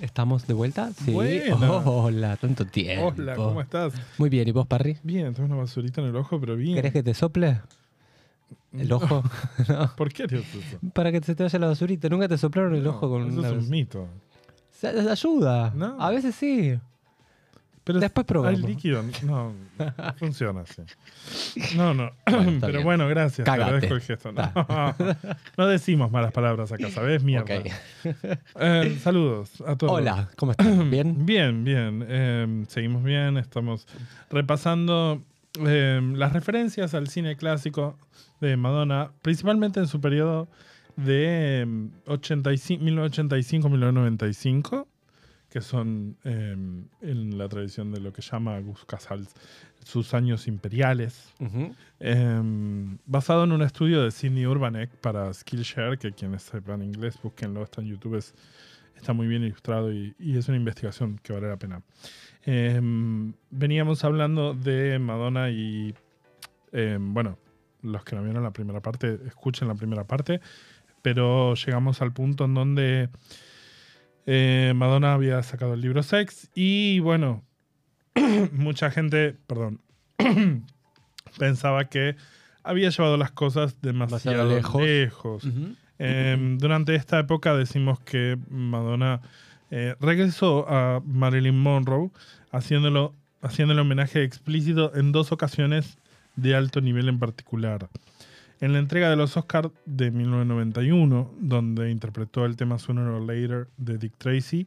¿Estamos de vuelta? Sí. Buena. Hola, tanto tiempo. Hola, ¿cómo estás? Muy bien, ¿y vos, Parry? Bien, tengo una basurita en el ojo, pero bien. ¿Querés que te sople el ojo? No. ¿Por qué harías eso? Para que se te vaya la basurita. Nunca te soplaron el ojo con Eso una... es un mito. Se- Ayuda. No. A veces sí. Pero Después probamos. Hay líquido. No, funciona así. No, no. Bueno, pero bien. bueno, gracias. Te agradezco el gesto. No, no decimos malas palabras acá, ¿sabes? Mierda. Ok. Eh, saludos a todos. Hola, ¿cómo estás? ¿Bien? Bien, bien. Eh, seguimos bien. Estamos repasando eh, las referencias al cine clásico de Madonna, principalmente en su periodo de eh, 85 1985-1995, que son eh, en la tradición de lo que llama Gus Casals sus años imperiales. Ujú. Eh, basado en un estudio de Sidney Urbanek para Skillshare, que quienes sepan inglés, búsquenlo, está en YouTube, es- está muy bien ilustrado y, y es una investigación que vale la pena. Eh, veníamos hablando de Madonna y, bueno, los que no vieron la primera parte, escuchen la primera parte, pero llegamos al punto en donde eh, Madonna había sacado el libro Sex y, bueno, mucha gente, perdón, pensaba que había llevado las cosas demasiado lejos. Eh, durante esta época decimos que Madonna eh, regresó a Marilyn Monroe haciéndolo, haciéndole homenaje explícito en dos ocasiones de alto nivel en particular. En la entrega de los Oscars de 1991, donde interpretó el tema Sooner or Later de Dick Tracy,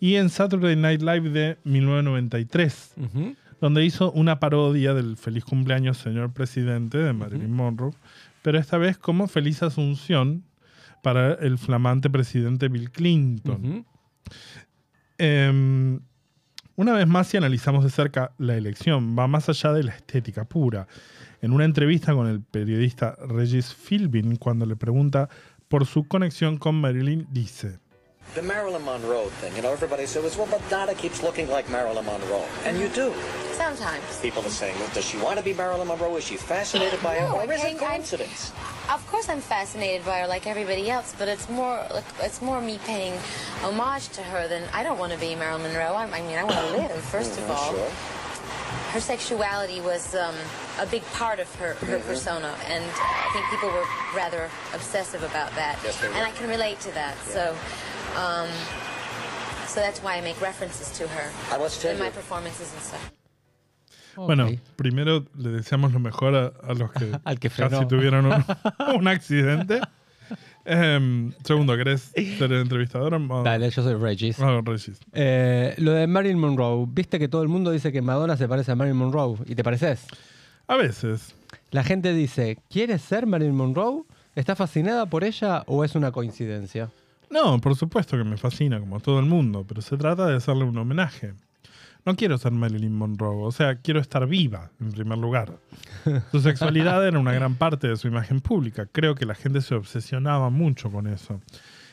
y en Saturday Night Live de 1993, Ujú. donde hizo una parodia del Feliz cumpleaños, señor presidente, de Marilyn Monroe, pero esta vez como Feliz Asunción para el flamante presidente Bill Clinton. Em, una vez más, si analizamos de cerca la elección, va más allá de la estética pura. En una entrevista con el periodista Regis Philbin, cuando le pregunta por su conexión con Marilyn, dice: The Marilyn Monroe thing, you know, everybody says, well, Madonna keeps looking like Marilyn Monroe. And you do. Sometimes. People are saying, does she want to be Marilyn Monroe? Is she fascinated by her? No, Or is it coincidence? Of course, I'm fascinated by her like everybody else, but it's more like, it's more me paying homage to her than I don't want to be Marilyn Monroe. I, I mean, I want to live first of Mhm, all. Sure. Her sexuality was um, a big part of her, her persona, and I think people were rather obsessive about that. Yes, they were. and I can relate to that. So, um, so that's why I make references to her I must tell in my performances and stuff. Bueno, primero le deseamos lo mejor a, a los que, Al que casi tuvieron un, un accidente. Em, segundo, ¿querés ser el entrevistador? o- Dale, yo soy Regis. Regis? Eh, lo de Marilyn Monroe. Viste que todo el mundo dice que Madonna se parece a Marilyn Monroe. ¿Y te pareces? A veces. La gente dice, ¿quieres ser Marilyn Monroe? ¿Está fascinada por ella o es una coincidencia? No, por supuesto que me fascina, como todo el mundo, pero se trata de hacerle un homenaje. No quiero ser Marilyn Monroe, o sea, quiero estar viva, en primer lugar. Su sexualidad era una gran parte de su imagen pública. Creo que la gente se obsesionaba mucho con eso.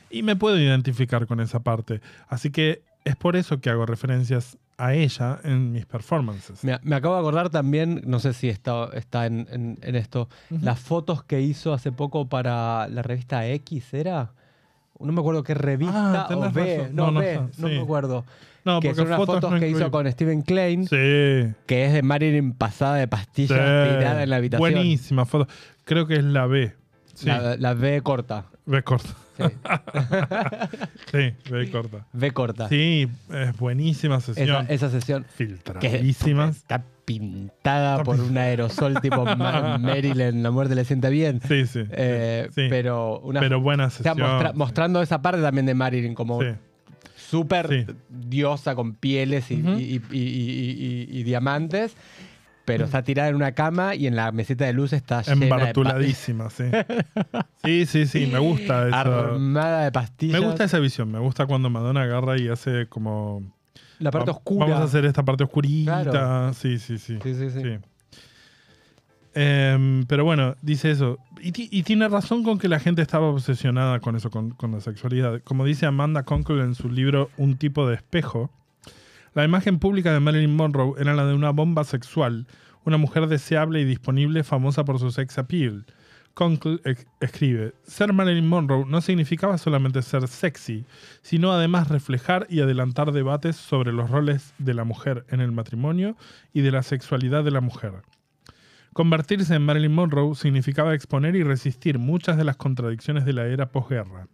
Y me puedo identificar con esa parte. Así que es por eso que hago referencias a ella en mis performances. Me, me acabo de acordar también, no sé si está, está en, en- en esto, las fotos que hizo hace poco para la revista X, ¿era? No me acuerdo qué revista Ah, o B, no, No, no B, sé, no sí. me acuerdo. No, que son unas fotos fotos no que hizo con Stephen Klein, Sí. que es de Marilyn pasada de pastillas sí. tirada en la habitación. Buenísima foto. Creo que es la B. Sí, La, la B corta. B corta. Sí. Sí, B corta. B corta. Sí, es buenísima esa, sesión. esa sesión. Que Filtradísimas. está pintada por un aerosol tipo Ma- Marilyn, la muerte le sienta bien. Sí, sí. Eh, sí. Pero una Pero buena o sea, sesión. mostra- mostrando esa parte también de Marilyn como Sí. Súper Sí. diosa con pieles y, diamantes, pero está tirada en una cama y en la mesita de luz está llena de Embartuladísima, sí. Sí, sí, sí, me gusta eso. armada de pastillas. Me gusta esa visión. Me gusta cuando Madonna agarra y hace como. la parte oscura. Vamos a hacer esta parte oscurita. Claro. Sí, sí, sí. Sí, sí, sí. Em, pero bueno, dice eso. Y, ti- y tiene razón con que la gente estaba obsesionada con eso, con, con la sexualidad. Como dice Amanda Conkle en su libro Un tipo de espejo, la imagen pública de Marilyn Monroe era la de una bomba sexual, una mujer deseable y disponible famosa por su sex appeal. Conkle ex- escribe, ser Marilyn Monroe no significaba solamente ser sexy, sino además reflejar y adelantar debates sobre los roles de la mujer en el matrimonio y de la sexualidad de la mujer. Convertirse en Marilyn Monroe significaba exponer y resistir muchas de las contradicciones de la era posguerra.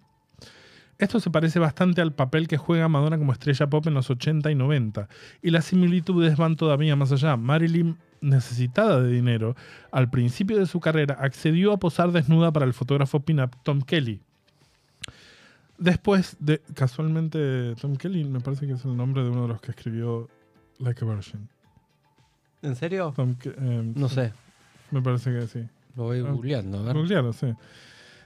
Esto se parece bastante al papel que juega Madonna como estrella pop en los 80 y 90, y las similitudes van todavía más allá. Marilyn, necesitada de dinero, al principio de su carrera accedió a posar desnuda para el fotógrafo pin-up Tom Kelly. Después de, casualmente, Tom Kelly me parece que es el nombre de uno de los que escribió Like a Virgin. ¿En serio? Tom eh, No sé. Me parece que sí. Lo voy Ah. googleando. A ver. Googlealo, sí.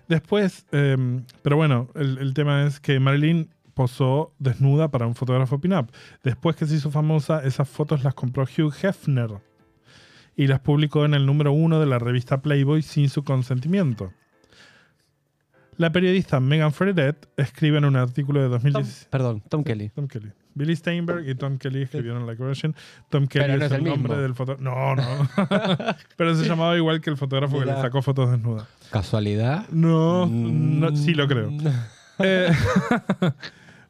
Después, eh, pero bueno, el, el tema es que Marilyn posó desnuda para un fotógrafo pin-up. Después que se hizo famosa, esas fotos las compró Hugh Hefner y las publicó en el número uno de la revista Playboy sin su consentimiento. La periodista Megan Fredette escribe en un artículo de Tom- 2017. perdón, Tom Kelly. Tom Kelly. Billy Steinberg y Tom Kelly escribieron Like a Virgin. Tom Kelly no es, es el, el nombre mismo. del fotógrafo. No, no. Pero se llamaba igual que el fotógrafo que le sacó fotos desnuda. ¿Casualidad? No, Mm. no, sí lo creo. Eh,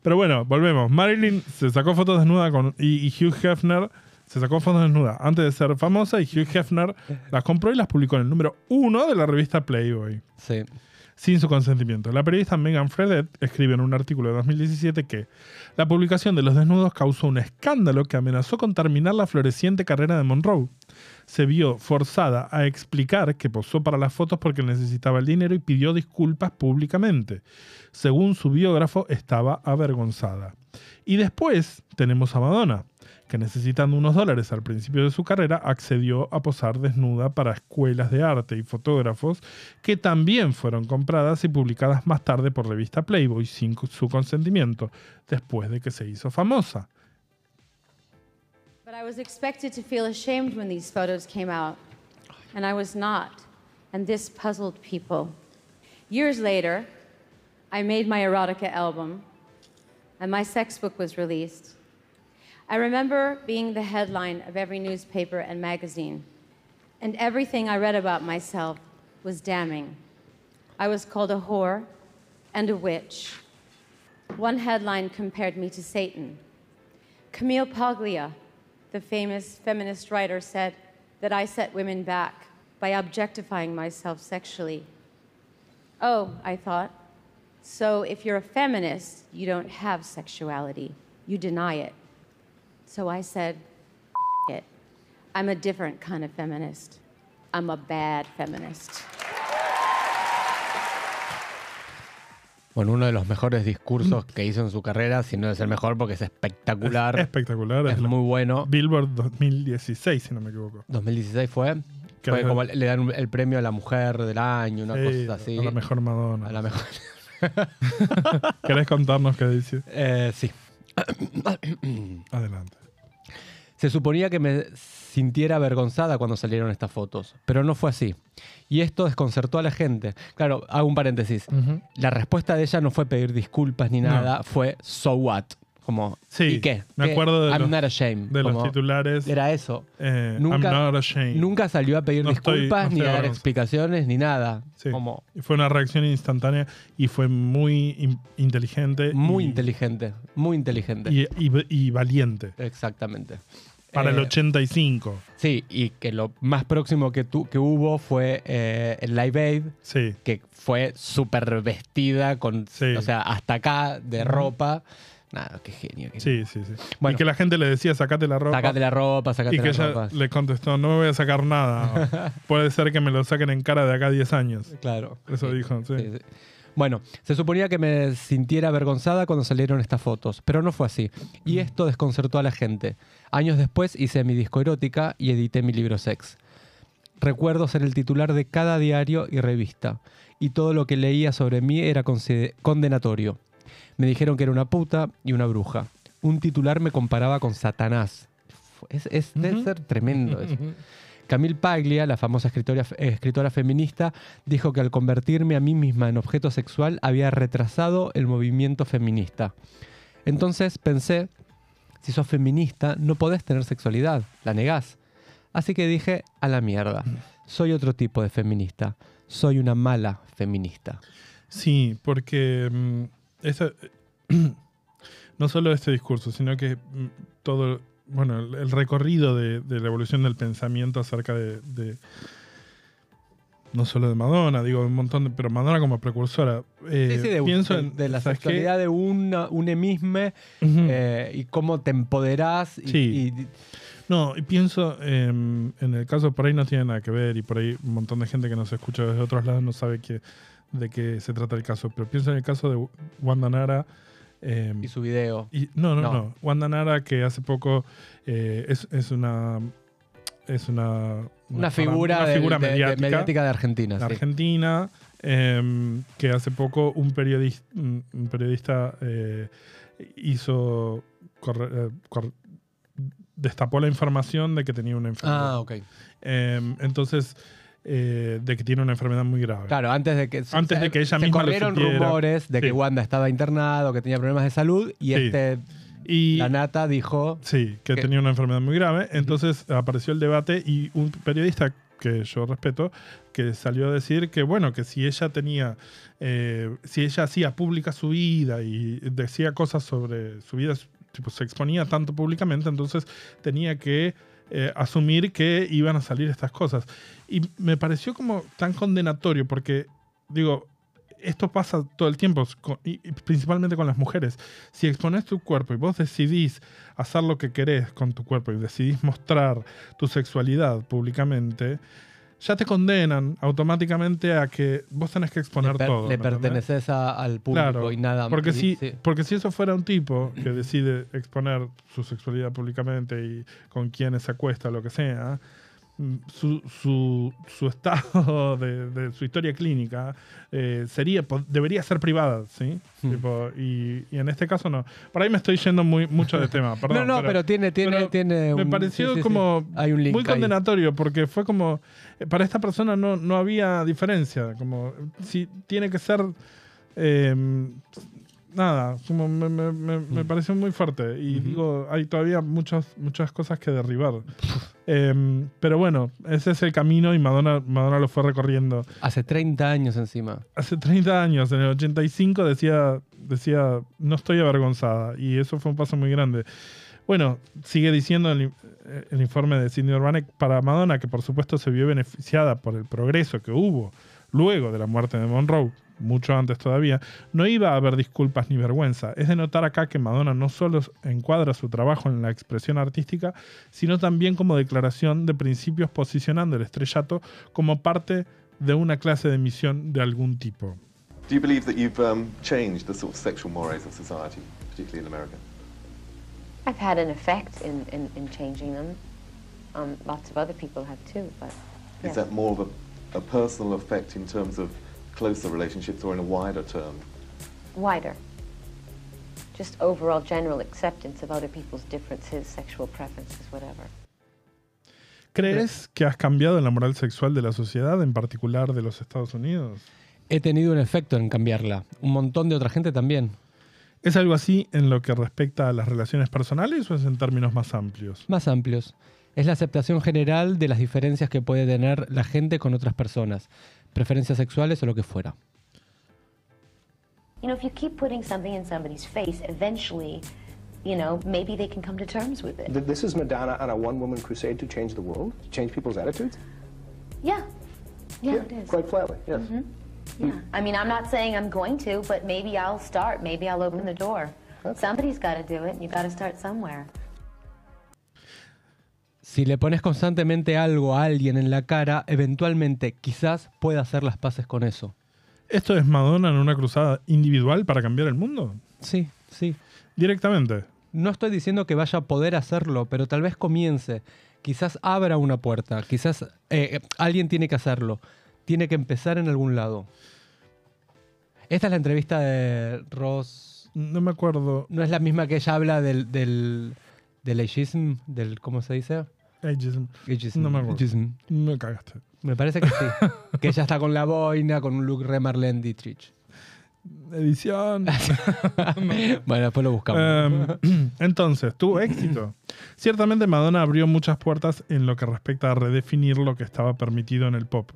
pero bueno, volvemos. Marilyn se sacó fotos desnuda con, y, y Hugh Hefner se sacó fotos desnuda antes de ser famosa y Hugh Hefner las compró y las publicó en el número uno de la revista Playboy Sí. Sin su consentimiento. La periodista Megan Fredette escribe en un artículo de 2017 que la publicación de los desnudos causó un escándalo que amenazó con terminar la floreciente carrera de Monroe. Se vio forzada a explicar que posó para las fotos porque necesitaba el dinero y pidió disculpas públicamente. Según su biógrafo, estaba avergonzada. Y después tenemos a Madonna, que necesitando unos dólares al principio de su carrera, accedió a posar desnuda para escuelas de arte y fotógrafos que también fueron compradas y publicadas más tarde por revista Playboy sin su consentimiento, después de que se hizo famosa. But I was expected to feel ashamed when these photos came out, and I was not. And this puzzled people. Years later, I made my erotica album, and my sex book was released. I remember being the headline of every newspaper and magazine, and everything I read about myself was damning. I was called a whore and a witch. One headline compared me to Satan. Camille Paglia, the famous feminist writer, said that I set women back by objectifying myself sexually. Oh, I thought, so if you're a feminist, you don't have sexuality, you deny it. So I said, "F- it. I'm a different kind of feminist. I'm a bad feminist. Bueno, uno de los mejores discursos que hizo en su carrera, si no es el mejor porque es espectacular. Es espectacular. Es muy bueno. Billboard 2016, si no me equivoco. 2016 fue. Fue como le dan el premio a la mujer del año, una Sí, cosa así. A la mejor Madonna. A la mejor. ¿Querés contarnos qué dice? Eh, sí. Adelante. Se suponía que me sintiera avergonzada cuando salieron estas fotos, pero no fue así. Y esto desconcertó a la gente. Claro, hago un paréntesis. La respuesta de ella no fue pedir disculpas ni No. nada, fue so what. Como, Sí, ¿y qué? me ¿Qué? acuerdo de I'm los- not ashamed. De los titulares. Era eso. eh, Nunca- I'm not ashamed. Nunca salió a pedir No estoy- disculpas no ni a dar explicaciones ni nada. Sí. Como Y Fue una reacción instantánea y fue muy in- inteligente. muy y, inteligente. Muy inteligente. Y, y- y valiente. Exactamente. Para el Eh, 85. Sí, y que lo más próximo que, tu- que hubo fue eh, el Live Aid, Sí. que fue súper vestida, con, Sí. o sea, hasta acá de ropa. Nada, qué genio. qué Sí, sí, sí. Bueno. y que la gente le decía, sacate la ropa. Sacate la ropa, sacate y que la ella ropa. le contestó, no me voy a sacar nada. Puede ser que me lo saquen en cara de acá a 10 años. Claro. Eso Sí, dijo, sí. sí, sí. Bueno, se suponía que me sintiera avergonzada cuando salieron estas fotos, pero no fue así. Y esto desconcertó a la gente. Años después hice mi disco erótica y edité mi libro Sex. Recuerdo ser el titular de cada diario y revista, y todo lo que leía sobre mí era condenatorio. Me dijeron que era una puta y una bruja. Un titular me comparaba con Satanás. Es, es- debe ser tremendo eso. Camille Paglia, la famosa escritora, escritora feminista, dijo que al convertirme a mí misma en objeto sexual había retrasado el movimiento feminista. Entonces pensé, si sos feminista, no podés tener sexualidad, la negás. Así que dije, a la mierda, soy otro tipo de feminista, soy una mala feminista. Sí, porque mm, esa- no solo este discurso, sino que mm, todo, bueno, el, recorrido de, de la evolución del pensamiento acerca de, de- no solo de Madonna, digo un montón de, pero Madonna como precursora. eh, Sí, sí, de, pienso de- en de la sexualidad de una, un emisme eh, y cómo te empoderás. Y, Sí. y- No, y pienso em, en el caso, por ahí no tiene nada que ver y por ahí un montón de gente que nos escucha desde otros lados no sabe que, de qué se trata el caso, pero pienso en el caso de Wanda Nara. em, y su video. y- no, no, No. no, Wanda Nara que hace poco eh, es, es una... Es una, Una figura, una de, figura de- de- mediática, de Argentina. de sí. Argentina, em, que hace poco un periodista, un periodista eh, hizo corre- eh, destapó la información de que tenía una enfermedad. Ah, ok. Em, entonces, eh, de que tiene una enfermedad muy grave. Claro, antes de que, Antes de que ella se misma lo corrieron supiera. rumores de que. Wanda estaba internado, que tenía problemas de salud y Sí. este Y, la nata dijo Sí, que que- tenía una enfermedad muy grave. Entonces apareció el debate y un periodista que yo respeto, que salió a decir que, bueno, que si ella tenía, eh, si ella hacía pública su vida y decía cosas sobre su vida, tipo, se exponía tanto públicamente, entonces tenía que eh, asumir que iban a salir estas cosas. Y me pareció como tan condenatorio porque, digo, esto pasa todo el tiempo, y principalmente con las mujeres. Si expones tu cuerpo y vos decidís hacer lo que querés con tu cuerpo y decidís mostrar tu sexualidad públicamente, ya te condenan automáticamente a que vos tenés que exponer le, per- todo. le ¿me entendés? perteneces a- al público Claro, y nada más. Porque si, sí. porque si eso fuera un tipo que decide exponer su sexualidad públicamente y con quienes se acuesta, lo que sea, su, su, su estado de, de su historia clínica eh, sería debería ser privada, ¿sí? Hmm. Tipo, y, y en este caso no. Por ahí me estoy yendo muy mucho de tema, perdón. no, no, pero, tiene, tiene, pero tiene me un- pareció sí, sí, sí. como Hay un link muy ahí. condenatorio porque fue como eh, para esta persona no, no había diferencia como si tiene que ser eh, nada como me, me- me- me Mm. pareció muy fuerte y digo hay todavía muchas muchas cosas que derribar Eh, pero bueno ese es el camino y Madonna Madonna lo fue recorriendo Hace 30 años encima. hace 30 años, en el 85, decía, decía, no estoy avergonzada. Y eso fue un paso muy grande. Bueno, sigue diciendo el, el informe de Sidney Urbanek para Madonna, que por supuesto se vio beneficiada por el progreso que hubo luego de la muerte de Monroe, mucho antes todavía, no iba a haber disculpas ni vergüenza. Es de notar acá que Madonna no solo encuadra su trabajo en la expresión artística, sino también como declaración de principios posicionando el estrellato como parte de una clase de misión de algún tipo. Do you believe that you've um, changed the sort of sexual mores of society, particularly in America? I've had an effect in, in, in changing them. Um, lots of other people have too, but Is yes. that more of a, a personal effect in terms of closer relationships or in a wider term? wider. Just overall general acceptance of other people's differences, sexual preferences, whatever. ¿Crees que has cambiado en la moral sexual de la sociedad, en particular de los Estados Unidos? He tenido un efecto en cambiarla. Un montón de otra gente también. ¿Es algo así en lo que respecta a las relaciones personales o es en términos más amplios? Más amplios. Es la aceptación general de las diferencias que puede tener la gente con otras personas. Preferencias sexuales o lo que fuera. You know, if you keep putting something in somebody's face, eventually, you know, maybe they can come to terms with it. This is Madonna on a one-woman crusade to change the world, to change people's attitudes. Yeah. Yeah, it is. Quite flatly, yes. Mm-hmm. Mm. Yeah. I mean, I'm not saying I'm going to, but maybe I'll start. Maybe I'll open the door. Somebody's got to do it, and you got to start somewhere. Si le pones constantemente algo a alguien en la cara, eventualmente quizás pueda hacer las paces con eso. ¿Esto es Madonna en una cruzada individual para cambiar el mundo? Sí, sí. Directamente. No estoy diciendo que vaya a poder hacerlo, pero tal vez comience. Quizás abra una puerta. Quizás eh, alguien tiene que hacerlo. Tiene que empezar en algún lado. Esta es la entrevista de Ross. No me acuerdo. No es la misma que ella habla del, del, del ageism, del, ¿cómo se dice? Ageism. Ageism, No me acuerdo. ageism. Me cagaste. Me parece que sí. que ella está con la boina, con un look re Marlene Dietrich. Edición. bueno, después lo buscamos. Em, entonces, tuvo éxito. Ciertamente Madonna abrió muchas puertas en lo que respecta a redefinir lo que estaba permitido en el pop.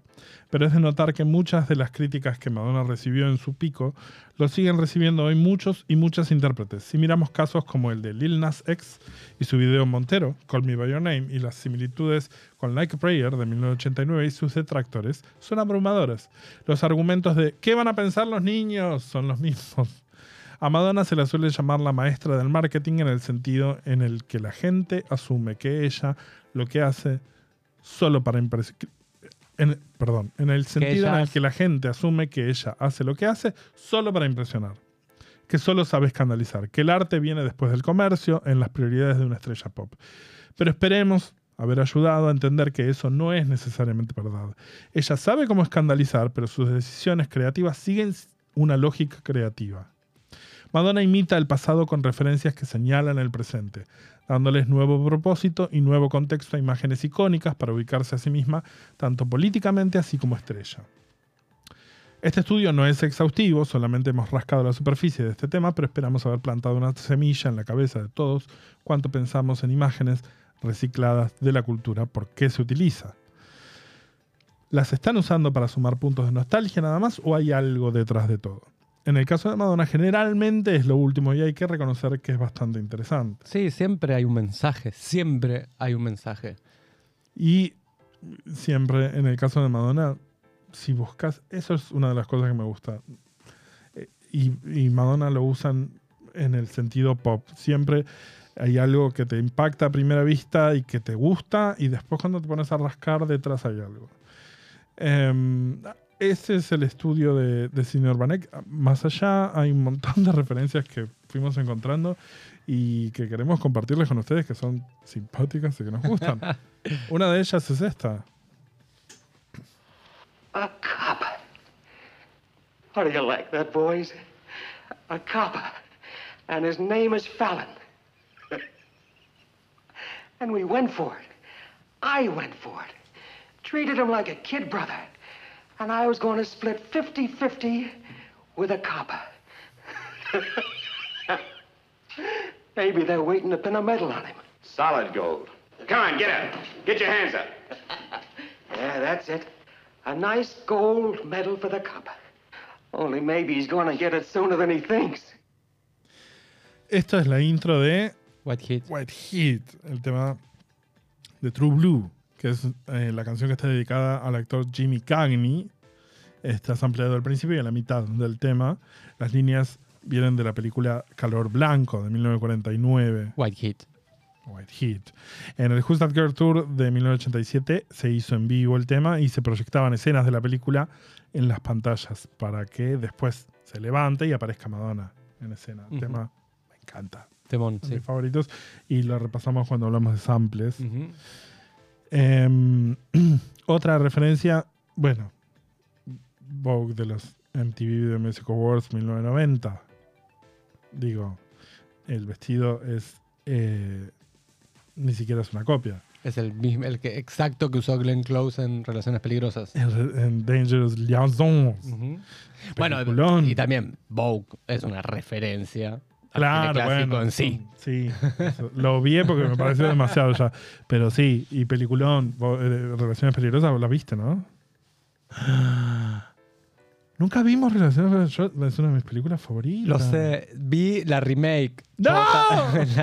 Pero es de notar que muchas de las críticas que Madonna recibió en su pico lo siguen recibiendo hoy muchos y muchas intérpretes. Si miramos casos como el de Lil Nas X y su video Montero, Call Me By Your Name, y las similitudes con Like Prayer de 1989 y sus detractores, son abrumadoras. Los argumentos de ¿qué van a pensar los niños? son los mismos. A Madonna se la suele llamar la maestra del marketing en el sentido en el que la gente asume que ella lo que hace solo para impresionar. perdón, en el sentido en el que la gente asume que ella hace lo que hace solo para impresionar. Que solo sabe escandalizar. Que el arte viene después del comercio en las prioridades de una estrella pop. Pero esperemos haber ayudado a entender que eso no es necesariamente verdad. Ella sabe cómo escandalizar, pero sus decisiones creativas siguen una lógica creativa. Madonna imita el pasado con referencias que señalan el presente, dándoles nuevo propósito y nuevo contexto a imágenes icónicas para ubicarse a sí misma, tanto políticamente así como estrella. Este estudio no es exhaustivo, solamente hemos rascado la superficie de este tema, pero esperamos haber plantado una semilla en la cabeza de todos cuanto pensamos en imágenes recicladas de la cultura, por qué se utiliza. ¿Las están usando para sumar puntos de nostalgia nada más o hay algo detrás de todo? En el caso de Madonna, generalmente es lo último y hay que reconocer que es bastante interesante. Sí, siempre hay un mensaje, siempre hay un mensaje. Y siempre, en el caso de Madonna, si buscas, eso es una de las cosas que me gusta. Eh, Y, y Madonna lo usan en el sentido pop. Siempre hay algo que te impacta a primera vista y que te gusta, y después cuando te pones a rascar, detrás hay algo. Em, ese es el estudio de, de Cine Urbanek. Más allá hay un montón de referencias que fuimos encontrando y que queremos compartirles con ustedes que son simpáticas y que nos gustan. Una de ellas es esta. A cop. How do you like that, boys? A cop. And his name is Fallon. and we went for it. I went for it. Treated him like a kid brother. And I was going to split 50 50 with a cop. Maybe they're waiting to pin a medal on him. Solid gold. Come on, get up. Get your hands up. Yeah, that's it. A nice gold medal for the cop. Only maybe he's going to get it sooner than he thinks. Esto es la intro de White Heat. White Heat, el tema de True Blue, que es eh, la canción que está dedicada al actor Jimmy Cagney. Está ampliado al principio y a la mitad del tema. Las líneas vienen de la película Calor Blanco de 1949. White Heat. White Heat. En el Who's That Girl Tour de 1987 se hizo en vivo el tema y se proyectaban escenas de la película en las pantallas para que después se levante y aparezca Madonna en escena. El Ujú. tema me encanta. Temón, sí. mis favoritos y lo repasamos cuando hablamos de samples. Ujú. Em, otra referencia, bueno, Vogue de los MTV Video Music Awards 1990. Digo, el vestido es eh, ni siquiera es una copia. Es el mismo, el que exacto que usó Glenn Close en Relaciones Peligrosas. En, en Dangerous Liaisons. Bueno, y también Vogue es una referencia Claro, bueno. en sí. Sí, eso. lo vi porque me pareció demasiado ya. Pero sí, y peliculón, vos, eh, Relaciones Peligrosas, vos la viste, ¿no? Nunca vimos Relaciones Es una de mis películas favoritas. Lo sé, vi la remake. ¡No!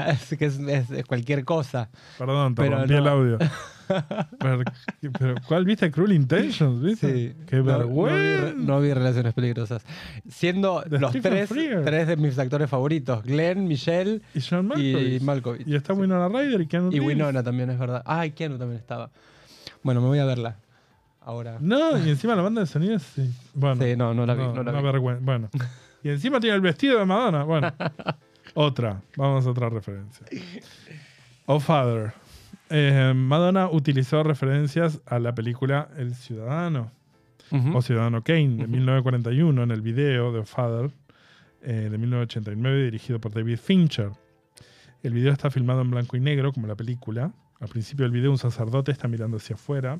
es que es, es- es cualquier cosa. Perdón, te Pero rompí no. el audio. pero, pero, ¿cuál viste? Cruel Intentions, ¿viste? Sí. ¡Qué No- no vi- vergüenza! No, vi relaciones peligrosas. Siendo los tres, tres de mis actores favoritos: Glenn, Michelle y John y Malkovich. Y está Winona Ryder y Keanu Y Reeves. Winona también, es verdad. Ay, Keanu también estaba. Bueno, me voy a verla. Ahora. No, y encima la banda de sonido sí. Bueno, Sí, no, no la vi, no la una vi. vergüenza. Bueno. Y encima tiene el vestido de Madonna. Bueno. otra. Vamos a otra referencia. Oh Father. Eh, Madonna utilizó referencias a la película El Ciudadano o Ciudadano Kane de 1941 en el video de Oh Father eh, de 1989 dirigido por David Fincher. El video está filmado en blanco y negro como la película Al principio del video un sacerdote está mirando hacia afuera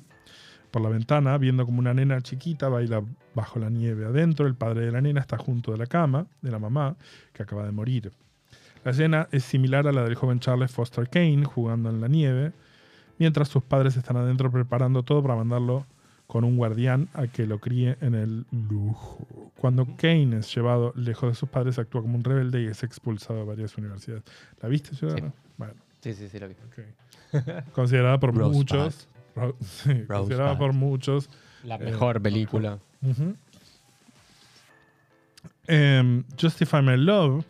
por la ventana, viendo como una nena chiquita baila bajo la nieve. Adentro, el padre de la nena está junto de la cama de la mamá, que acaba de morir. La escena es similar a la del joven Charles Foster Kane jugando en la nieve, mientras sus padres están adentro preparando todo para mandarlo con un guardián a que lo críe en el lujo. Cuando Kane es llevado lejos de sus padres, actúa como un rebelde y es expulsado de varias universidades. ¿La viste, Ciudadano? Bueno, Sí, sí, sí, la vi. Considerada por muchos. Considerada por muchos. La Eh, mejor película. Em, Justify My Love.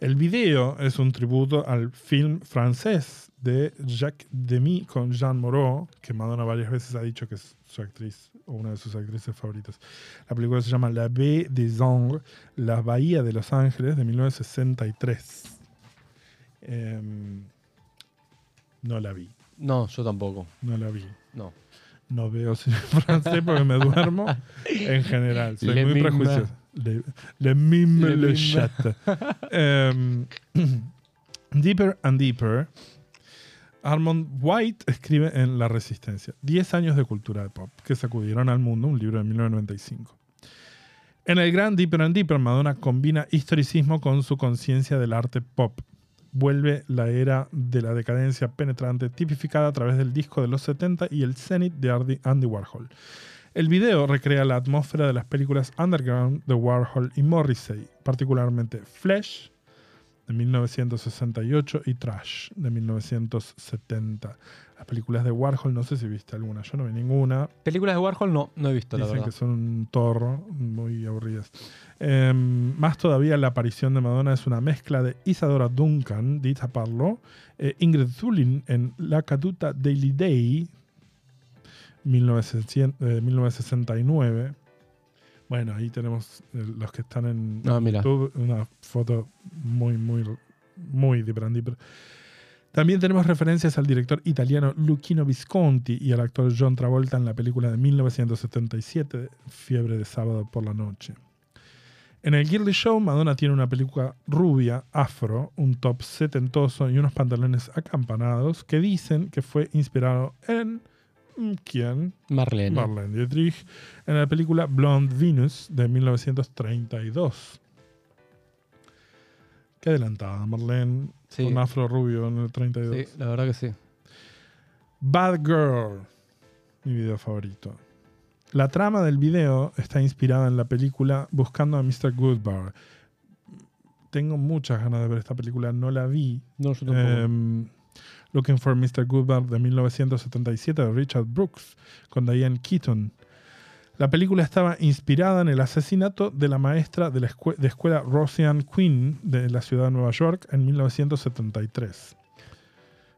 El video es un tributo al film francés de Jacques Demy con Jean Moreau, que Madonna varias veces ha dicho que es su actriz o una de sus actrices favoritas. La película se llama La Baie des Anges, La Bahía de Los Ángeles, de 1963. Em, no la vi, No, yo tampoco. no la vi. No. No veo cine francés porque me duermo en general. Soy Le muy mime. prejuicioso. Le, le mime Le chatte. Em, deeper and Deeper. Armand White escribe en La Resistencia. 10 años de cultura de pop que sacudieron al mundo, un libro de 1995. En el gran Deeper and Deeper, Madonna combina historicismo con su conciencia del arte pop. Vuelve la era de la decadencia penetrante tipificada a través del disco de los 70 y el Zenith de Andy Warhol. El video recrea la atmósfera de las películas Underground de Warhol y Morrissey, particularmente Flesh de 1968 y Trash de 1970. Las películas de Warhol, no sé si viste alguna, yo no vi ninguna. Películas de Warhol no, no he visto, la Dicen verdad. que son un torro, muy aburridas. Em, más todavía, la aparición de Madonna es una mezcla de Isadora Duncan, Dita Parlo, eh, Ingrid Thulin en La Caduta Daily Day, 1900 eh, 1969. Bueno, ahí tenemos eh, los que están en Ah. YouTube, una foto muy, muy, muy de Brandy. También tenemos referencias al director italiano Luchino Visconti y al actor John Travolta en la película de 1977, Fiebre de sábado por la noche. En el Girly Show, Madonna tiene una peluca rubia, afro, un top setentoso y unos pantalones acampanados que dicen que fue inspirado en... mm, ¿Quién? Marlene. Marlene Dietrich, en la película Blonde Venus de 1932. Qué adelantada, Marlene, Sí. con afro rubio en el 32. Sí, la verdad que sí. Bad Girl, mi video favorito. La trama del video está inspirada en la película Buscando a Mr. Goodbar. Tengo muchas ganas de ver esta película, no la vi. No, yo tampoco. Em, Looking for Mr. Goodbar de 1977 de Richard Brooks con Diane Keaton. La película estaba inspirada en el asesinato de la maestra de la escuela Rosianne Quinn de la ciudad de Nueva York en 1973.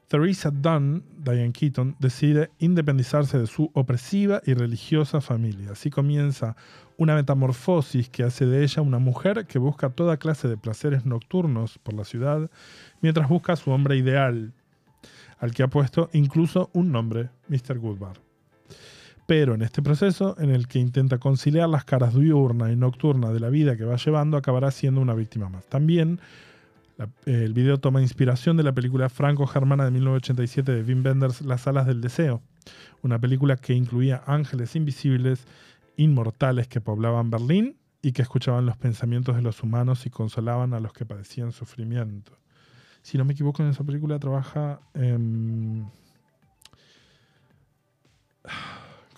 Theresa Dunn, Diane Keaton, decide independizarse de su opresiva y religiosa familia. Así comienza una metamorfosis que hace de ella una mujer que busca toda clase de placeres nocturnos por la ciudad mientras busca a su hombre ideal, al que ha puesto incluso un nombre, Mr. Goodbar. Pero en este proceso, en el que intenta conciliar las caras diurna y nocturna de la vida que va llevando, acabará siendo una víctima más. También el video toma inspiración de la película franco-germana de 1987 de Wim Wenders, Las alas del deseo, una película que incluía ángeles invisibles, inmortales que poblaban Berlín y que escuchaban los pensamientos de los humanos y consolaban a los que padecían sufrimiento. Si no me equivoco, en esa película trabaja... em,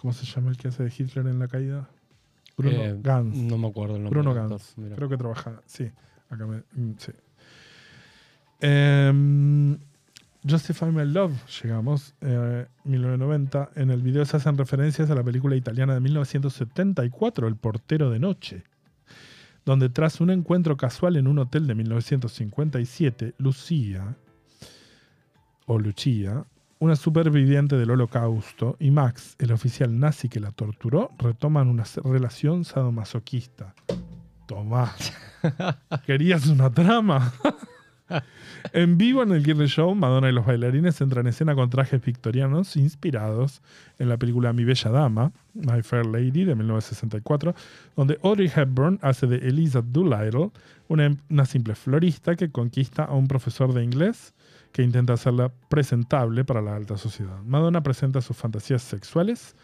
¿Cómo se llama el que hace de Hitler en la caída? Bruno Eh, Gantz. No me acuerdo el nombre. Bruno actor, mira. Creo que trabaja. Sí, acá me. mm, sí. Em, Justify My Love, llegamos, eh, 1990. En el video se hacen referencias a la película italiana de 1974, El portero de noche, donde tras un encuentro casual en un hotel de 1957, Lucía, o Lucia, una superviviente del holocausto, y Max, el oficial nazi que la torturó, retoman una relación sadomasoquista. Tomá. ¿Querías una trama? en vivo en el Gear Show, Madonna y los bailarines entran en escena con trajes victorianos inspirados en la película Mi Bella Dama, My Fair Lady, de 1964, donde Audrey Hepburn hace de Eliza Doolittle, una, una simple florista que conquista a un profesor de inglés que intenta hacerla presentable para la alta sociedad. Madonna presenta sus fantasías sexuales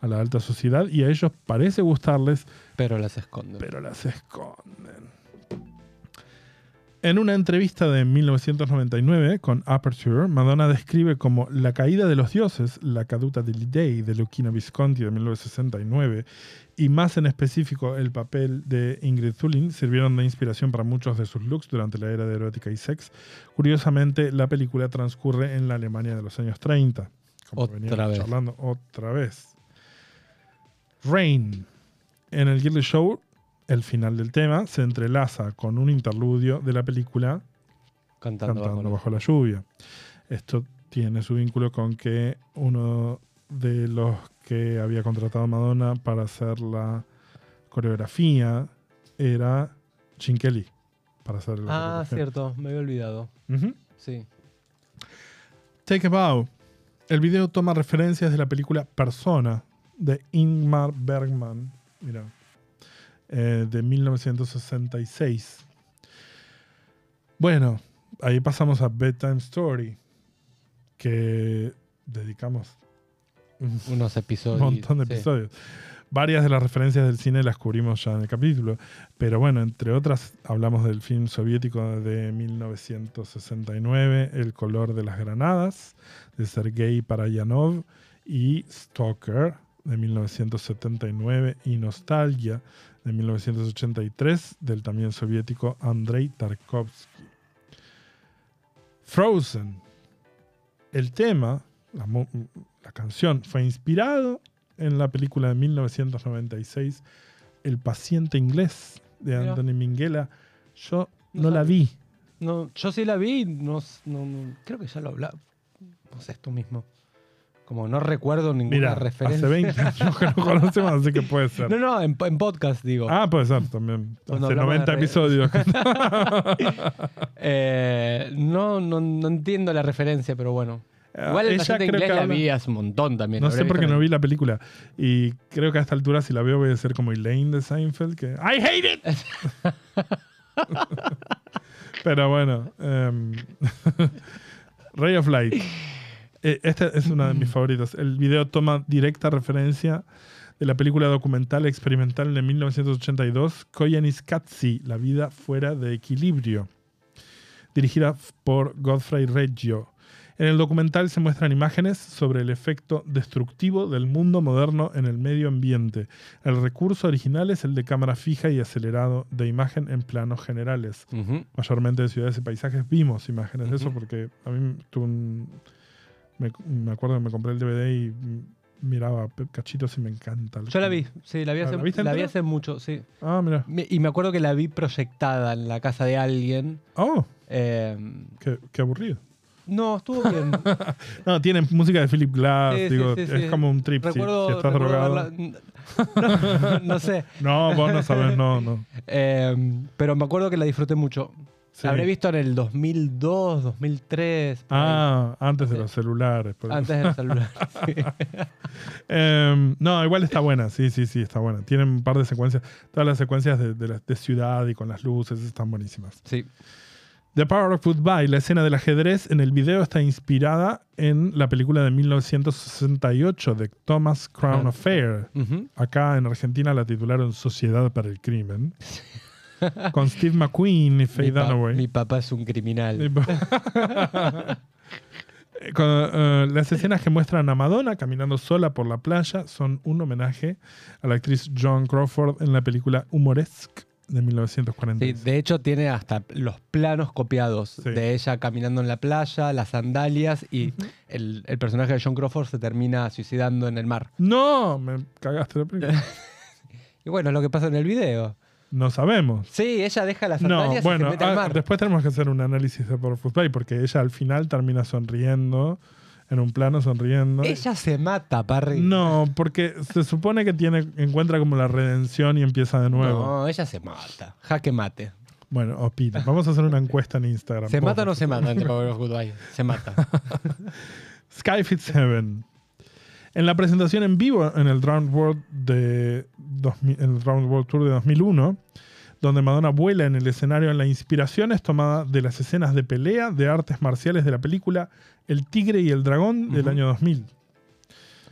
a la alta sociedad y a ellos parece gustarles, Pero las esconden. pero las esconden. En una entrevista de 1999 con Aperture, Madonna describe como la caída de los dioses, la caduta degli dei de Luchino Visconti de 1969, y más en específico el papel de Ingrid Thulin, sirvieron de inspiración para muchos de sus looks durante la era de erótica y sex. Curiosamente, la película transcurre en la Alemania de los años 30. Como Otra vez. charlando otra vez. Rain. En el Girly Show, el final del tema se entrelaza con un interludio de la película Cantando, Cantando bajo bajo la lluvia. Esto tiene su vínculo con que uno de los que había contratado a Madonna para hacer la coreografía era Kelly. Para hacer la Ah, cierto, me había olvidado. Sí. Take a Bow. El video toma referencias de la película Persona de Ingmar Bergman. Mira. Eh, de 1966. Bueno, ahí pasamos a Bedtime Story. Que dedicamos un Unos episodios. montón de sí. episodios. Varias de las referencias del cine las cubrimos ya en el capítulo, pero bueno, entre otras hablamos del film soviético de 1969, El color de las granadas, de Sergei Parayanov, y Stalker, de 1979, y Nostalgia, de 1983, del también soviético Andrei Tarkovsky. Frozen. El tema, la, canción, fue inspirado en la película de 1996, El paciente inglés, de Mira. Anthony Minghella. Yo No no la vi. No, yo sí la vi, no, creo que ya lo sé, esto mismo. Como no recuerdo ninguna Mira, referencia. hace 20 años que no conocemos, así que puede ser. No, no, en, en podcast digo. Ah, puede ser también. Cuando Hace hablamos de 90 re- episodios. Eh, no, no, no entiendo la referencia, pero bueno. Ah, Igual el ella creo inglés que la vi hace un montón también. No la sé por qué no vi la película. Y creo que a esta altura, si la veo, voy a ser como Elaine de Seinfeld, que I hate it. Pero bueno. em, Ray of Light. Eh, Esta es una de mis favoritas. El video toma directa referencia de la película documental experimental de 1982, Koyaanisqatsi, La vida fuera de equilibrio, dirigida por Godfrey Reggio. En el documental se muestran imágenes sobre el efecto destructivo del mundo moderno en el medio ambiente. El recurso original es el de cámara fija y acelerado de imagen en planos generales. Mayormente de ciudades y paisajes vimos imágenes de eso porque a mí tuve un... Me, me acuerdo que me compré el DVD y miraba cachitos y me encanta. Yo la vi, sí, la vi Ah, hace, ¿la la vi hace mucho, sí. Ah, mira. Y me acuerdo que la vi proyectada en la casa de alguien. Oh, Eh, qué, qué aburrido. no, estuvo bien. No, tienen música de Philip Glass, Sí, digo, sí, es como un trip si- recuerdo, si, estás drogado. No, no sé. No, vos no sabés, no, no. Eh, pero me acuerdo que la disfruté mucho. Sí. Habré visto en el 2002, 2003. por ahí, Ah, antes de Sí. los celulares. por- antes del celular. sí. Em, no, igual está buena, sí, sí, sí, está buena. Tienen un par de secuencias, todas las secuencias de, de la- de ciudad y con las luces están buenísimas. Sí. The Power of Goodbye, la escena del ajedrez en el video está inspirada en la película de 1968 de Thomas Crown Ah. Affair. Ujú. Acá en Argentina la titularon Sociedad para el Crimen. con Steve McQueen y Faye Mi, pa- Dunaway. mi papá es un criminal. Con, eh, las escenas que muestran a Madonna caminando sola por la playa son un homenaje a la actriz Joan Crawford en la película Humoresque de Sí, 1946. de hecho tiene hasta los planos copiados Sí. de ella caminando en la playa, las sandalias y el, el personaje de John Crawford se termina suicidando en el mar. No, me cagaste la película. Y bueno, es lo que pasa en el video. No sabemos. Sí, ella deja las No, sandalias y bueno, se mete al ah, mar. después tenemos que hacer un análisis de por Football porque ella al final termina sonriendo, en un plano sonriendo. Ella se mata, Parry. No, porque se supone que tiene encuentra como la redención y empieza de nuevo. No, ella se mata. Jaque mate. Bueno, opina. Vamos a hacer una encuesta en Instagram. ¿Se mata o no se mata entre Power of Goodbye? Se mata. Sky Fits Heaven. En la presentación en vivo en el Drowned World, de 2000 en el Drowned World Tour de 2001, donde Madonna vuela en el escenario. La inspiración es tomada de las escenas de pelea de artes marciales de la película El Tigre y el Dragón del Ujú. año 2000.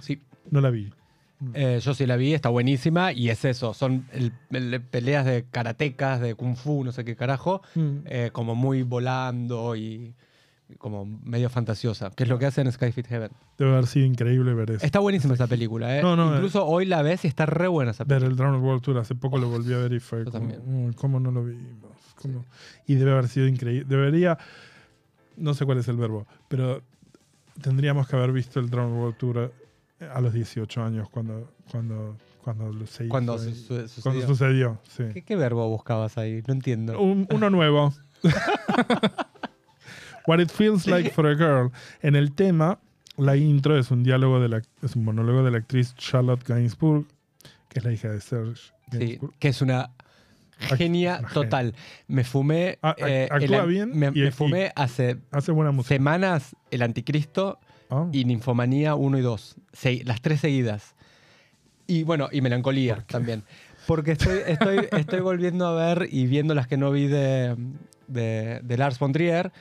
Sí. No la vi. Eh, yo sí la vi, está buenísima y es eso, son el- el- peleas de karatecas, de kung fu, no sé qué carajo, Mm. eh, como muy volando y como medio fantasiosa, que es lo que hacen en Sky Fit Heaven. Debe haber sido increíble ver eso. Está buenísima esa película, ¿eh? No, no, Incluso hoy la ves y está re buena esa Ver película. el Drowned World Tour hace poco lo volví a ver y fue Yo como, también. "Uy, ¿cómo no lo vimos? ¿Cómo?". Y debe haber sido increíble. Debería, no sé cuál es el verbo, pero tendríamos que haber visto el Drowned World Tour eh, a los 18 años cuando, cuando, cuando lo se hizo Cuando su- sucedió. sucedió. sí. ¿Qué, qué verbo buscabas ahí? No entiendo. Un- uno nuevo. What it feels like for a girl. En el tema, la intro es un diálogo de la, es un monólogo de la actriz Charlotte Gainsbourg, que es la hija de Serge Sí, Gainsbourg. que es una genia una genia. total. Me fumé. Ah, ac- eh, actúa el- bien Me, y- me fumé hace Hace buena música. semanas El Anticristo Ah. y Ninfomanía 1 y 2. Se- las tres seguidas. Y bueno, y Melancolía también. Porque estoy, estoy, estoy volviendo a ver y viendo las que no vi de, de, de Lars von Trier.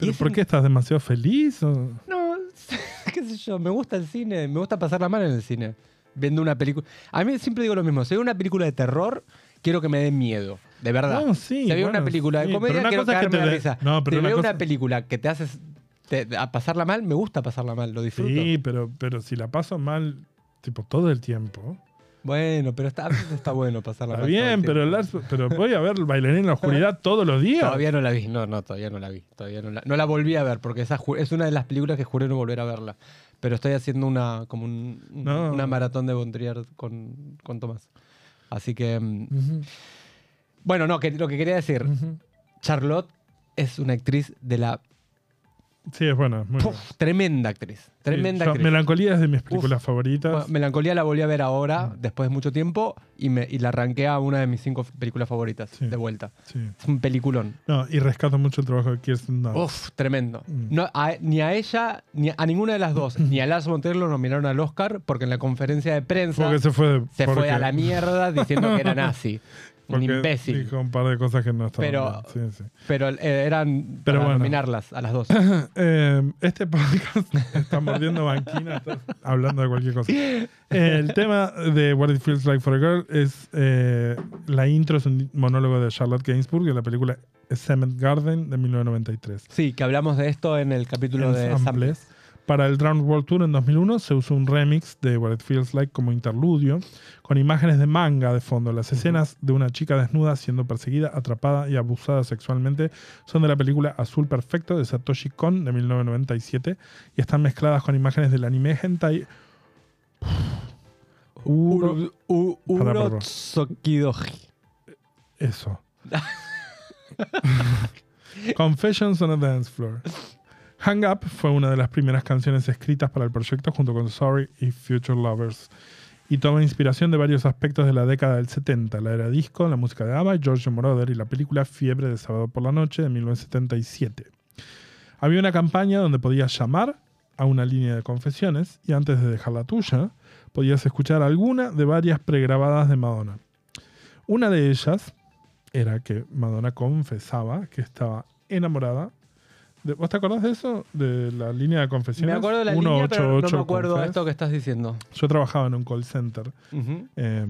¿Pero por qué estás demasiado feliz? o? No, qué sé yo, me gusta el cine, me gusta pasarla mal en el cine. Viendo una película. A mí siempre digo lo mismo, si veo una película de terror, quiero que me dé miedo, de verdad. No, sí, si veo bueno, una película de comedia, quiero que te dé- risa. no, pero si veo cosa- una película que te hace te- a pasarla mal, me gusta pasarla mal, lo disfruto. Sí, pero, pero si la paso mal, tipo, todo el tiempo. Bueno, pero está, a veces está bueno pasarla Está mal. todo el bien, pero, tiempo. Lars- pero voy a ver el bailarín en la oscuridad todos los días. Todavía no la vi, no, no, todavía no la vi. Todavía no la, no la volví a ver porque esa es una de las películas que juré no volver a verla. Pero estoy haciendo una como un- No. una maratón de Bondrier con, con Tomás. Así que. mm, Bueno, no, que, lo que quería decir. Charlotte es una actriz de la. Sí, es buena. Muy Puf, buena. tremenda actriz. Tremenda actriz. Melancolía es de mis películas Uf. favoritas. Bueno, Melancolía la volví a ver ahora, después de mucho tiempo, y, me, y la arranqué a una de mis cinco películas favoritas Sí. de vuelta. Sí. Es un peliculón. No, y rescato mucho el trabajo de Kirsten Dunst. Uf, tremendo. Mm. No, a- ni a ella, ni a ninguna de las dos, ni a Lars von Trier lo nominaron al Oscar porque en la conferencia de prensa Porque se fue. de- se porque- fue a la mierda diciendo que era nazi. Un imbécil. Dijo un par de cosas que no estaban Pero- bien. Sí, sí. Pero eh, eran Pero para bueno. nominarlas a las dos. Eh, este podcast está mordiendo banquina, está hablando de cualquier cosa. El tema de What It Feels Like for a Girl es eh, la intro, es un monólogo de Charlotte Gainsbourg de la película Cement Garden de 1993. Sí, que hablamos de esto en el capítulo de. Samples. Para el Drowned World Tour en 2001 se usó un remix de What It Feels Like como interludio, con imágenes de manga de fondo. Las escenas de una chica desnuda siendo perseguida, atrapada y abusada sexualmente son de la película Azul Perfecto de Satoshi Kon de 1997 y están mezcladas con imágenes del anime hentai. Uro- u-. Eso. Confessions on a Dance Floor. Hang Up fue una de las primeras canciones escritas para el proyecto junto con Sorry y Future Lovers y toma inspiración de varios aspectos de la década del 70, la era disco, la música de ABBA, George Moroder y la película Fiebre de Sábado por la Noche de 1977. Había una campaña donde podías llamar a una línea de confesiones y antes de dejar la tuya, podías escuchar alguna de varias pregrabadas de Madonna. Una de ellas era que Madonna confesaba que estaba enamorada. ¿Vos te acordás de eso? De la línea de confesiones. Me acuerdo de la línea, pero no 188 me acuerdo de esto que estás diciendo. Yo trabajaba en un call center Ujú. eh,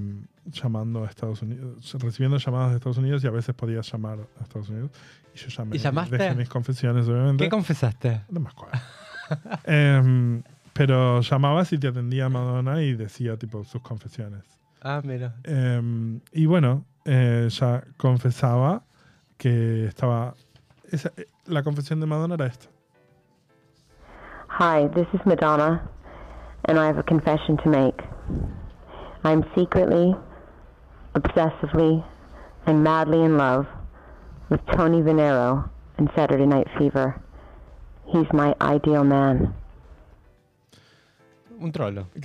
llamando a Estados Unidos, recibiendo llamadas de Estados Unidos y a veces podías llamar a Estados Unidos. Y yo llamé. ¿Y llamaste? Dejé mis confesiones, obviamente. ¿Qué confesaste? No me acuerdo. Em, pero llamabas y te atendía Madonna y decía tipo sus confesiones. Ah, mira. Em, y bueno, eh, ella confesaba que estaba. Esa- eh, la confesión de Madonna era esta. Hi, this is Madonna, and I have a confession to make. I'm secretly, obsessively, and madly in love with Tony Venero in Saturday Night Fever. He's my ideal man. Un trolo.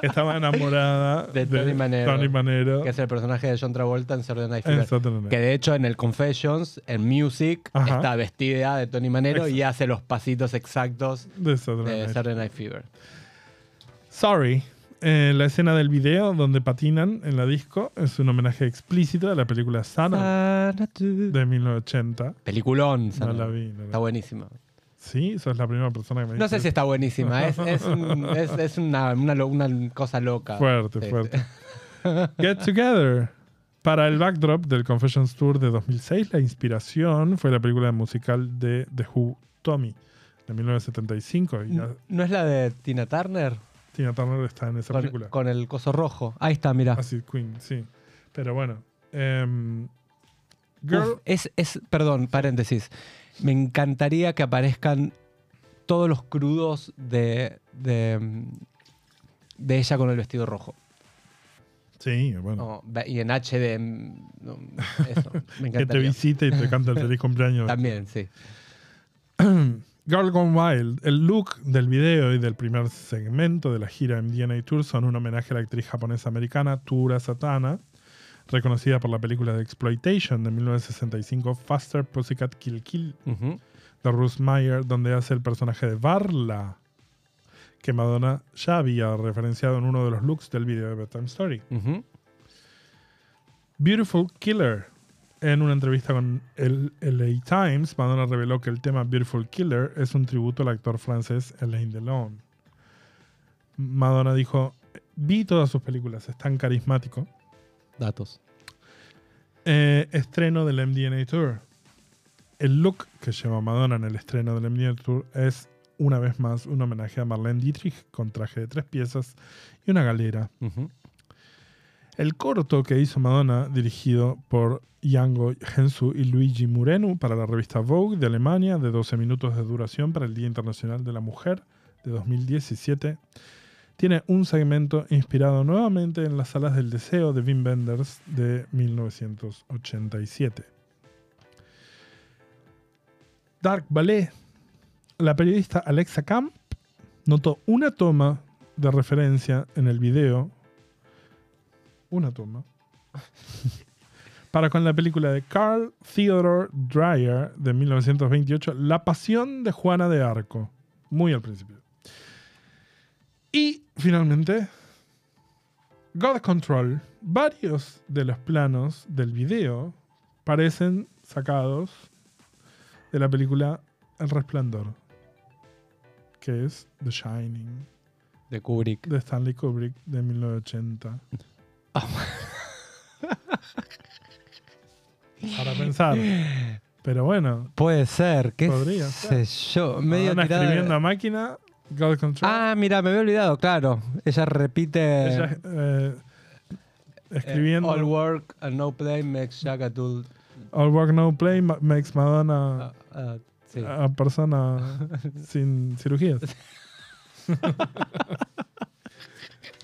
Que estaba- enamorada De Tony Manero. Tony Manero. Que es el personaje de John Travolta en Saturday Night Fever. Que de hecho en el Confessions, en Music, Ajá. está vestida de Tony Manero y hace los pasitos exactos De Saturday de Night. Saturday Night Fever. Sorry Eh, la escena del video donde patinan en la disco es un homenaje explícito a la película Sana de 1980. Peliculón. No Sana. la vi. no la Está buenísima. Sí, sos la primera persona que me No dice sé si está buenísima. Es, es, un- es- es una, una lo- una cosa loca. Fuerte, Sí, fuerte. Get Together. Para el backdrop del Confessions Tour de 2006, la inspiración fue la película musical de The Who, Tommy, de 1975. Y ¿No es la de Tina Turner? Tina Turner está en esa Con, película. con el coso rojo. Ahí está, mira. Así, Queen, sí. Pero bueno. em, Girl, Uf, es, es, perdón, paréntesis. Me encantaría que aparezcan todos los crudos de, de, de ella con el vestido rojo. sí, bueno. No, y en HD. mm, no, eso, me que te visite y te canta el feliz cumpleaños. También, sí. Girl Gone Wild, el look del video y del primer segmento de la gira MDNA Tour son un homenaje a la actriz japonesa americana Tura Satana, reconocida por la película de Exploitation de 1965 Faster Pussycat Kill Kill de Ruth Meyer, donde hace el personaje de Varla, que Madonna ya había referenciado en uno de los looks del video de Bedtime Story. Beautiful Killer. En una entrevista con el LA Times, Madonna reveló que el tema Beautiful Killer es un tributo al actor francés Alain Delon. Madonna dijo, vi todas sus películas, es tan carismático. Datos. Eh, estreno del MDNA Tour. El look que lleva Madonna en el estreno del MDNA Tour es una vez más un homenaje a Marlene Dietrich con traje de tres piezas y una galera. El corto que hizo Madonna, dirigido por Yango Hensu y Luigi Murenu para la revista Vogue de Alemania, de 12 minutos de duración para el Día Internacional de la Mujer de 2017, tiene un segmento inspirado nuevamente en las salas del deseo de Wim Wenders de 1987. Dark Ballet. La periodista Alexa Camp notó una toma de referencia en el video una toma. Para con la película de Carl Theodore Dreyer de 1928, La Pasión de Juana de Arco. Muy al principio. Y finalmente, God Control. Varios de los planos del video parecen sacados de la película El Resplandor, que es The Shining De Kubrick. de Stanley Kubrick de 1980. Para pensar. Pero bueno, Puede ser, qué Podría sé yo. Medio tirada escribiendo a máquina, God Control. Ah, mira, me había olvidado, claro. Ella repite. ella eh, escribiendo all all, work and no play makes Jack a dull. Work No Play ma- makes Madonna Ah, ah, sí. a persona sin cirugías.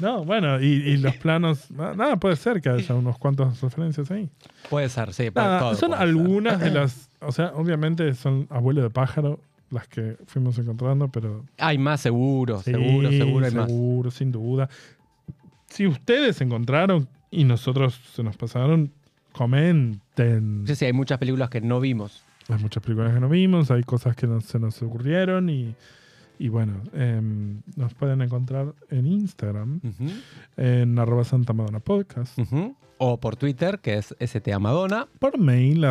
no, bueno, y, y los planos. Nada, puede ser que haya unos cuantos referencias ahí. Puede ser, sí. Nada, todo son ser. algunas de las. O sea, obviamente son abuelo de pájaro las que fuimos encontrando, pero. Hay más seguro, Sí, seguro, seguro hay más. seguro, sin duda. Si ustedes encontraron y nosotros se nos pasaron, comenten. Sí, sí, hay muchas películas que no vimos. Hay muchas películas que no vimos, hay cosas que no, se nos ocurrieron y, y bueno, em, nos pueden encontrar en Instagram, en arroba Santa Madonna Podcast. O por Twitter, que es STA Madonna. por mail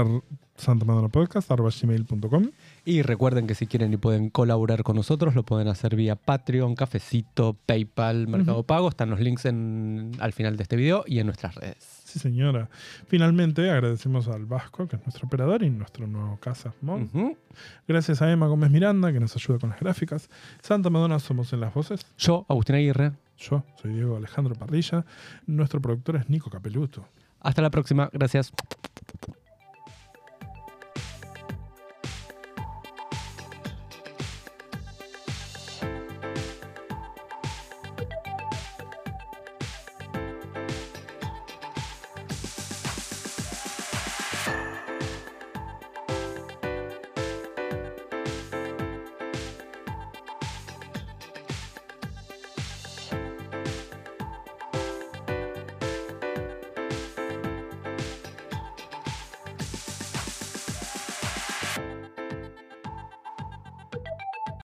gmail.com. Y recuerden que si quieren y pueden colaborar con nosotros, lo pueden hacer vía Patreon, Cafecito, PayPal, Mercado Pago. Están los links en, al final de este video y en nuestras redes. Sí, señora. Finalmente, agradecemos al Vasco, que es nuestro operador y nuestro nuevo casa. Gracias a Emma Gómez Miranda, que nos ayuda con las gráficas. Santa Madonna somos en las voces. Yo, Agustín Aguirre. Yo soy Diego Alejandro Parrilla. Nuestro productor es Nico Capeluto. Hasta la próxima. Gracias.